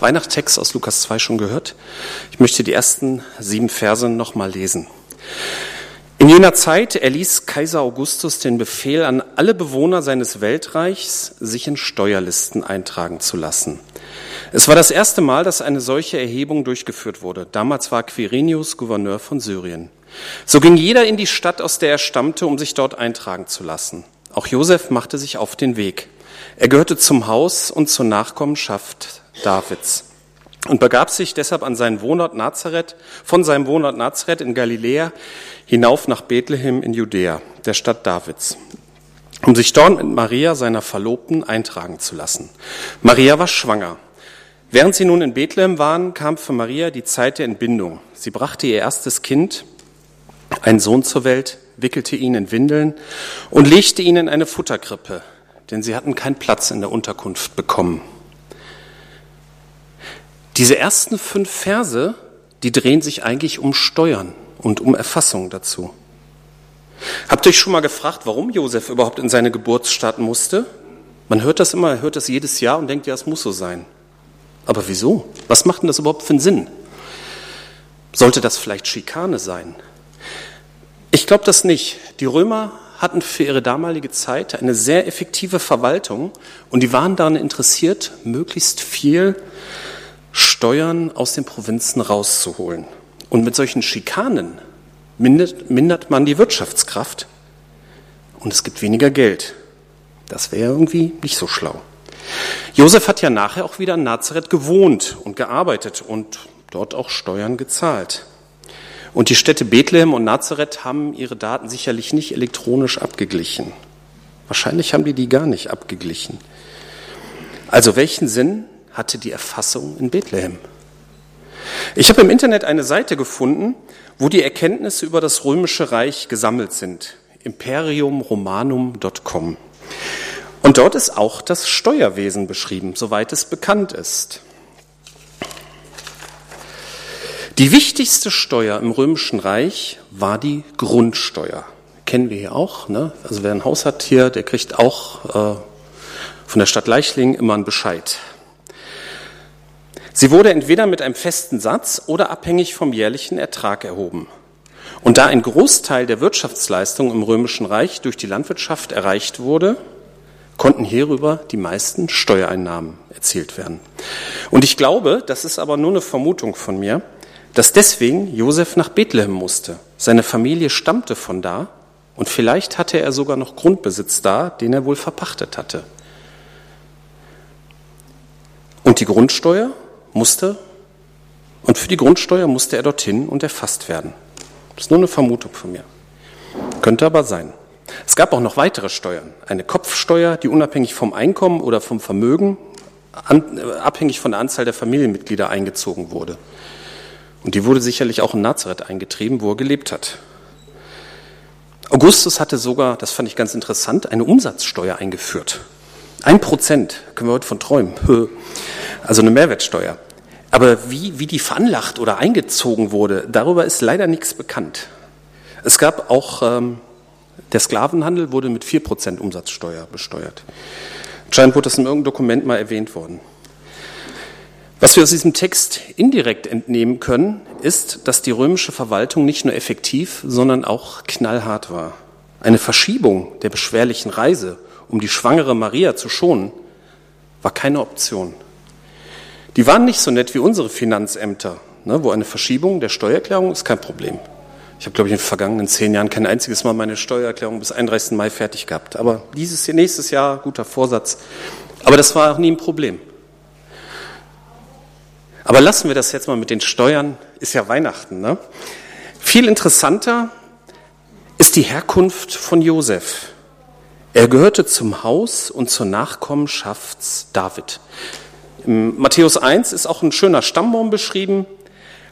Weihnachtstext aus Lukas 2 schon gehört. Ich möchte die ersten sieben Verse nochmal lesen. In jener Zeit erließ Kaiser Augustus den Befehl an alle Bewohner seines Weltreichs, sich in Steuerlisten eintragen zu lassen. Es war das erste Mal, dass eine solche Erhebung durchgeführt wurde. Damals war Quirinius Gouverneur von Syrien. So ging jeder in die Stadt, aus der er stammte, um sich dort eintragen zu lassen. Auch Josef machte sich auf den Weg. Er gehörte zum Haus und zur Nachkommenschaft Davids und begab sich deshalb an seinen Wohnort Nazareth, von seinem Wohnort Nazareth in Galiläa hinauf nach Bethlehem in Judäa, der Stadt Davids, um sich dort mit Maria, seiner Verlobten, eintragen zu lassen. Maria war schwanger. Während sie nun in Bethlehem waren, kam für Maria die Zeit der Entbindung. Sie brachte ihr erstes Kind, einen Sohn zur Welt, wickelte ihn in Windeln und legte ihn in eine Futterkrippe, denn sie hatten keinen Platz in der Unterkunft bekommen. Diese ersten fünf Verse, die drehen sich eigentlich um Steuern und um Erfassung dazu. Habt ihr euch schon mal gefragt, warum Josef überhaupt in seine Geburt starten musste? Man hört das immer, hört das jedes Jahr und denkt, ja, es muss so sein. Aber wieso? Was macht denn das überhaupt für einen Sinn? Sollte das vielleicht Schikane sein? Ich glaube das nicht. Die Römer hatten für ihre damalige Zeit eine sehr effektive Verwaltung und die waren daran interessiert, möglichst viel Steuern aus den Provinzen rauszuholen. Und mit solchen Schikanen mindert, mindert man die Wirtschaftskraft und es gibt weniger Geld. Das wäre irgendwie nicht so schlau. Josef hat ja nachher auch wieder in Nazareth gewohnt und gearbeitet und dort auch Steuern gezahlt. Und die Städte Bethlehem und Nazareth haben ihre Daten sicherlich nicht elektronisch abgeglichen. Wahrscheinlich haben die die gar nicht abgeglichen. Also welchen Sinn hatte die Erfassung in Bethlehem. Ich habe im Internet eine Seite gefunden, wo die Erkenntnisse über das römische Reich gesammelt sind. imperiumromanum.com. Und dort ist auch das Steuerwesen beschrieben, soweit es bekannt ist. Die wichtigste Steuer im römischen Reich war die Grundsteuer. Kennen wir hier auch. Ne? Also wer ein Haus hat hier, der kriegt auch äh, von der Stadt Leichling immer einen Bescheid. Sie wurde entweder mit einem festen Satz oder abhängig vom jährlichen Ertrag erhoben. Und da ein Großteil der Wirtschaftsleistung im Römischen Reich durch die Landwirtschaft erreicht wurde, konnten hierüber die meisten Steuereinnahmen erzielt werden. Und ich glaube, das ist aber nur eine Vermutung von mir, dass deswegen Josef nach Bethlehem musste. Seine Familie stammte von da und vielleicht hatte er sogar noch Grundbesitz da, den er wohl verpachtet hatte. Und die Grundsteuer musste, und für die Grundsteuer musste er dorthin und erfasst werden. Das ist nur eine Vermutung von mir. Könnte aber sein. Es gab auch noch weitere Steuern. Eine Kopfsteuer, die unabhängig vom Einkommen oder vom Vermögen, äh, abhängig von der Anzahl der Familienmitglieder eingezogen wurde. Und die wurde sicherlich auch in Nazareth eingetrieben, wo er gelebt hat. Augustus hatte sogar, das fand ich ganz interessant, eine Umsatzsteuer eingeführt. Ein Prozent, können wir heute von träumen. Also eine Mehrwertsteuer. Aber wie, wie die veranlagt oder eingezogen wurde, darüber ist leider nichts bekannt. Es gab auch, ähm, der Sklavenhandel wurde mit 4% Umsatzsteuer besteuert. Anscheinend wurde das in irgendeinem Dokument mal erwähnt worden. Was wir aus diesem Text indirekt entnehmen können, ist, dass die römische Verwaltung nicht nur effektiv, sondern auch knallhart war. Eine Verschiebung der beschwerlichen Reise, um die schwangere Maria zu schonen, war keine Option. Die waren nicht so nett wie unsere Finanzämter, ne, wo eine Verschiebung der Steuererklärung ist kein Problem. Ich habe, glaube ich, in den vergangenen zehn Jahren kein einziges Mal meine Steuererklärung bis 31. Mai fertig gehabt. Aber dieses nächstes Jahr, guter Vorsatz. Aber das war auch nie ein Problem. Aber lassen wir das jetzt mal mit den Steuern, ist ja Weihnachten. Ne? Viel interessanter ist die Herkunft von Josef. Er gehörte zum Haus und zur Nachkommenschaft David. Im Matthäus 1 ist auch ein schöner Stammbaum beschrieben.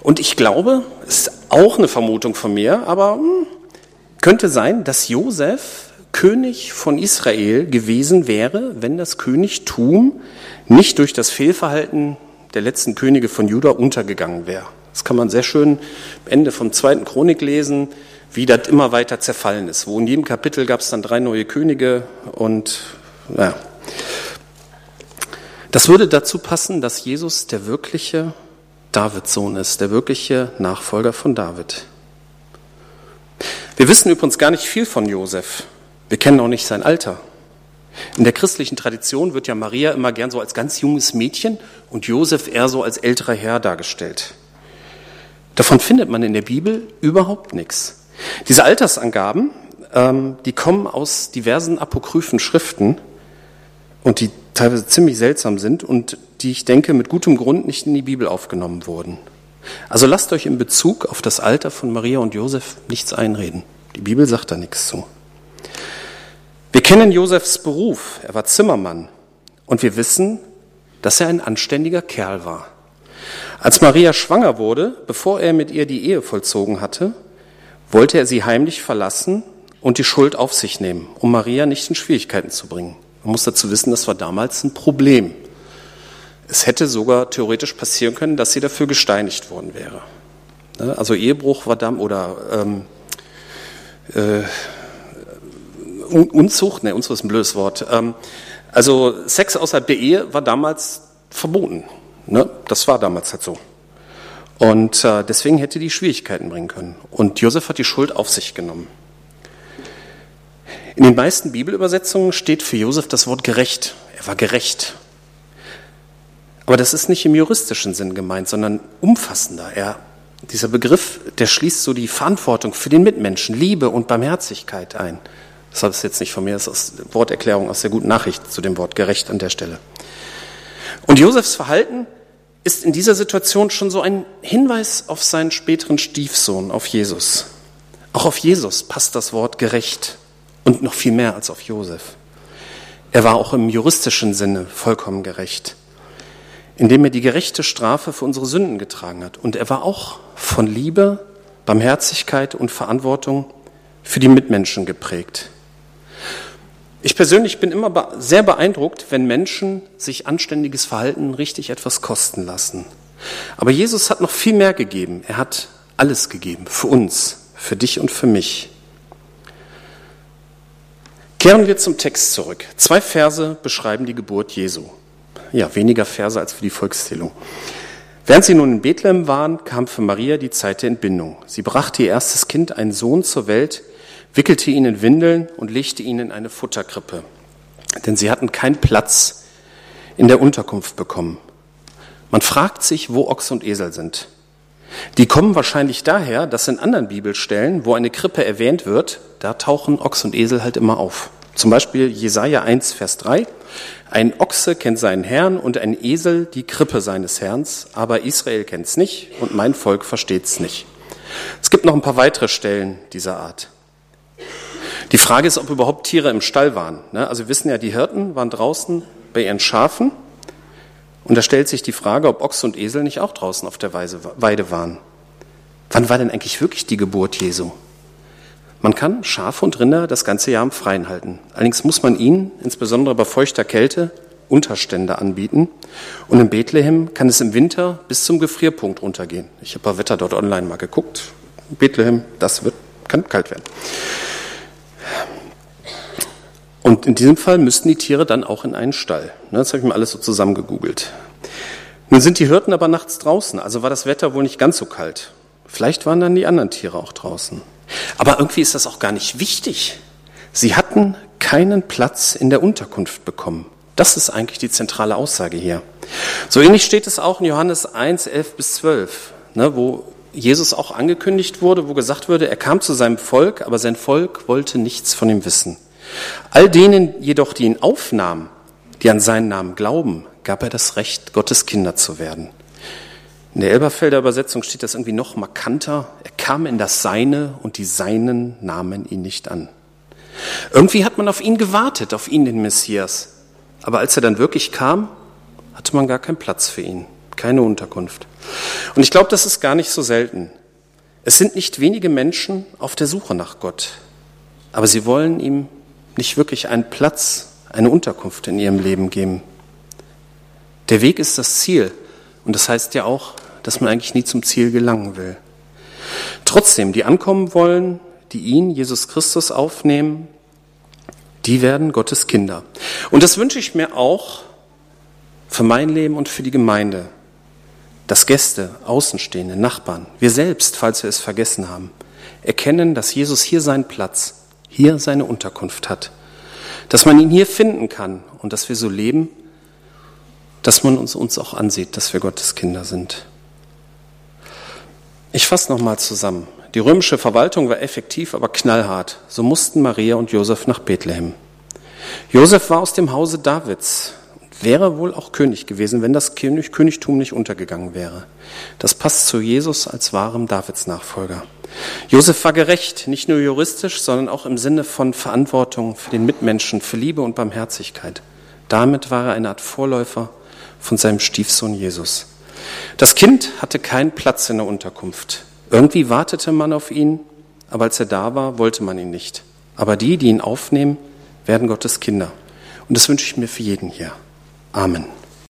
Und ich glaube, ist auch eine Vermutung von mir, aber hm, könnte sein, dass Josef König von Israel gewesen wäre, wenn das Königtum nicht durch das Fehlverhalten der letzten Könige von Juda untergegangen wäre. Das kann man sehr schön am Ende vom zweiten Chronik lesen, wie das immer weiter zerfallen ist. Wo in jedem Kapitel gab es dann drei neue Könige und naja. Das würde dazu passen, dass Jesus der wirkliche Davids Sohn ist, der wirkliche Nachfolger von David. Wir wissen übrigens gar nicht viel von Josef. Wir kennen auch nicht sein Alter. In der christlichen Tradition wird ja Maria immer gern so als ganz junges Mädchen und Josef eher so als älterer Herr dargestellt. Davon findet man in der Bibel überhaupt nichts. Diese Altersangaben, ähm, die kommen aus diversen apokryphen Schriften und die teilweise ziemlich seltsam sind und die ich denke mit gutem Grund nicht in die Bibel aufgenommen wurden. Also lasst euch in Bezug auf das Alter von Maria und Josef nichts einreden. Die Bibel sagt da nichts zu. Wir kennen Josefs Beruf. Er war Zimmermann. Und wir wissen, dass er ein anständiger Kerl war. Als Maria schwanger wurde, bevor er mit ihr die Ehe vollzogen hatte, wollte er sie heimlich verlassen und die Schuld auf sich nehmen, um Maria nicht in Schwierigkeiten zu bringen. Man muss dazu wissen, das war damals ein Problem. Es hätte sogar theoretisch passieren können, dass sie dafür gesteinigt worden wäre. Ne, also Ehebruch war dann oder ähm, äh, Unzucht, ne, Unzucht ist ein blödes Wort. Ähm, also Sex außerhalb der Ehe war damals verboten. Ne? Das war damals halt so. Und äh, deswegen hätte die Schwierigkeiten bringen können. Und Josef hat die Schuld auf sich genommen. In den meisten Bibelübersetzungen steht für Josef das Wort gerecht. Er war gerecht. Aber das ist nicht im juristischen Sinn gemeint, sondern umfassender. Er, dieser Begriff, der schließt so die Verantwortung für den Mitmenschen, Liebe und Barmherzigkeit ein. Das ist jetzt nicht von mir, das ist Worterklärung aus der guten Nachricht zu dem Wort gerecht an der Stelle. Und Josefs Verhalten ist in dieser Situation schon so ein Hinweis auf seinen späteren Stiefsohn, auf Jesus. Auch auf Jesus passt das Wort gerecht und noch viel mehr als auf Josef. Er war auch im juristischen Sinne vollkommen gerecht, indem er die gerechte Strafe für unsere Sünden getragen hat. Und er war auch von Liebe, Barmherzigkeit und Verantwortung für die Mitmenschen geprägt. Ich persönlich bin immer sehr beeindruckt, wenn Menschen sich anständiges Verhalten richtig etwas kosten lassen. Aber Jesus hat noch viel mehr gegeben. Er hat alles gegeben für uns, für dich und für mich. Kehren wir zum Text zurück. Zwei Verse beschreiben die Geburt Jesu. Ja, weniger Verse als für die Volkszählung. Während sie nun in Bethlehem waren, kam für Maria die Zeit der Entbindung. Sie brachte ihr erstes Kind, einen Sohn, zur Welt, wickelte ihn in Windeln und legte ihn in eine Futterkrippe. Denn sie hatten keinen Platz in der Unterkunft bekommen. Man fragt sich, wo Ochs und Esel sind. Die kommen wahrscheinlich daher, dass in anderen Bibelstellen, wo eine Krippe erwähnt wird, da tauchen Ochs und Esel halt immer auf. Zum Beispiel Jesaja 1, Vers 3. Ein Ochse kennt seinen Herrn und ein Esel die Krippe seines Herrn, aber Israel kennt's nicht und mein Volk versteht's nicht. Es gibt noch ein paar weitere Stellen dieser Art. Die Frage ist, ob überhaupt Tiere im Stall waren. Ne? Also wir wissen ja, die Hirten waren draußen bei ihren Schafen und da stellt sich die Frage, ob Ochs und Esel nicht auch draußen auf der Weide waren. Wann war denn eigentlich wirklich die Geburt Jesu? Man kann Schafe und Rinder das ganze Jahr im Freien halten. Allerdings muss man ihnen, insbesondere bei feuchter Kälte, Unterstände anbieten. Und in Bethlehem kann es im Winter bis zum Gefrierpunkt runtergehen. Ich habe bei Wetter dort online mal geguckt. Bethlehem, das wird, kann kalt werden. Und in diesem Fall müssten die Tiere dann auch in einen Stall. Ne, das habe ich mir alles so zusammengegoogelt. Nun sind die Hirten aber nachts draußen, also war das Wetter wohl nicht ganz so kalt. Vielleicht waren dann die anderen Tiere auch draußen. Aber irgendwie ist das auch gar nicht wichtig. Sie hatten keinen Platz in der Unterkunft bekommen. Das ist eigentlich die zentrale Aussage hier. So ähnlich steht es auch in Johannes 1, 11 bis 12, ne, wo Jesus auch angekündigt wurde, wo gesagt wurde, er kam zu seinem Volk, aber sein Volk wollte nichts von ihm wissen. All denen jedoch, die ihn aufnahmen, die an seinen Namen glauben, gab er das Recht, Gottes Kinder zu werden. In der Elberfelder Übersetzung steht das irgendwie noch markanter. Er kam in das Seine und die Seinen nahmen ihn nicht an. Irgendwie hat man auf ihn gewartet, auf ihn, den Messias. Aber als er dann wirklich kam, hatte man gar keinen Platz für ihn, keine Unterkunft. Und ich glaube, das ist gar nicht so selten. Es sind nicht wenige Menschen auf der Suche nach Gott, aber sie wollen ihm nicht wirklich einen Platz, eine Unterkunft in ihrem Leben geben. Der Weg ist das Ziel. Und das heißt ja auch, dass man eigentlich nie zum Ziel gelangen will. Trotzdem, die ankommen wollen, die ihn, Jesus Christus, aufnehmen, die werden Gottes Kinder. Und das wünsche ich mir auch für mein Leben und für die Gemeinde, dass Gäste, Außenstehende, Nachbarn, wir selbst, falls wir es vergessen haben, erkennen, dass Jesus hier seinen Platz, hier seine Unterkunft hat, dass man ihn hier finden kann und dass wir so leben, dass man uns, uns auch ansieht, dass wir Gottes Kinder sind. Ich fasse nochmal zusammen. Die römische Verwaltung war effektiv, aber knallhart. So mussten Maria und Josef nach Bethlehem. Josef war aus dem Hause Davids, wäre wohl auch König gewesen, wenn das König, Königtum nicht untergegangen wäre. Das passt zu Jesus als wahrem Davids-Nachfolger. Josef war gerecht, nicht nur juristisch, sondern auch im Sinne von Verantwortung für den Mitmenschen, für Liebe und Barmherzigkeit. Damit war er eine Art Vorläufer von seinem Stiefsohn Jesus. Das Kind hatte keinen Platz in der Unterkunft. Irgendwie wartete man auf ihn, aber als er da war, wollte man ihn nicht. Aber die, die ihn aufnehmen, werden Gottes Kinder. Und das wünsche ich mir für jeden hier. Amen.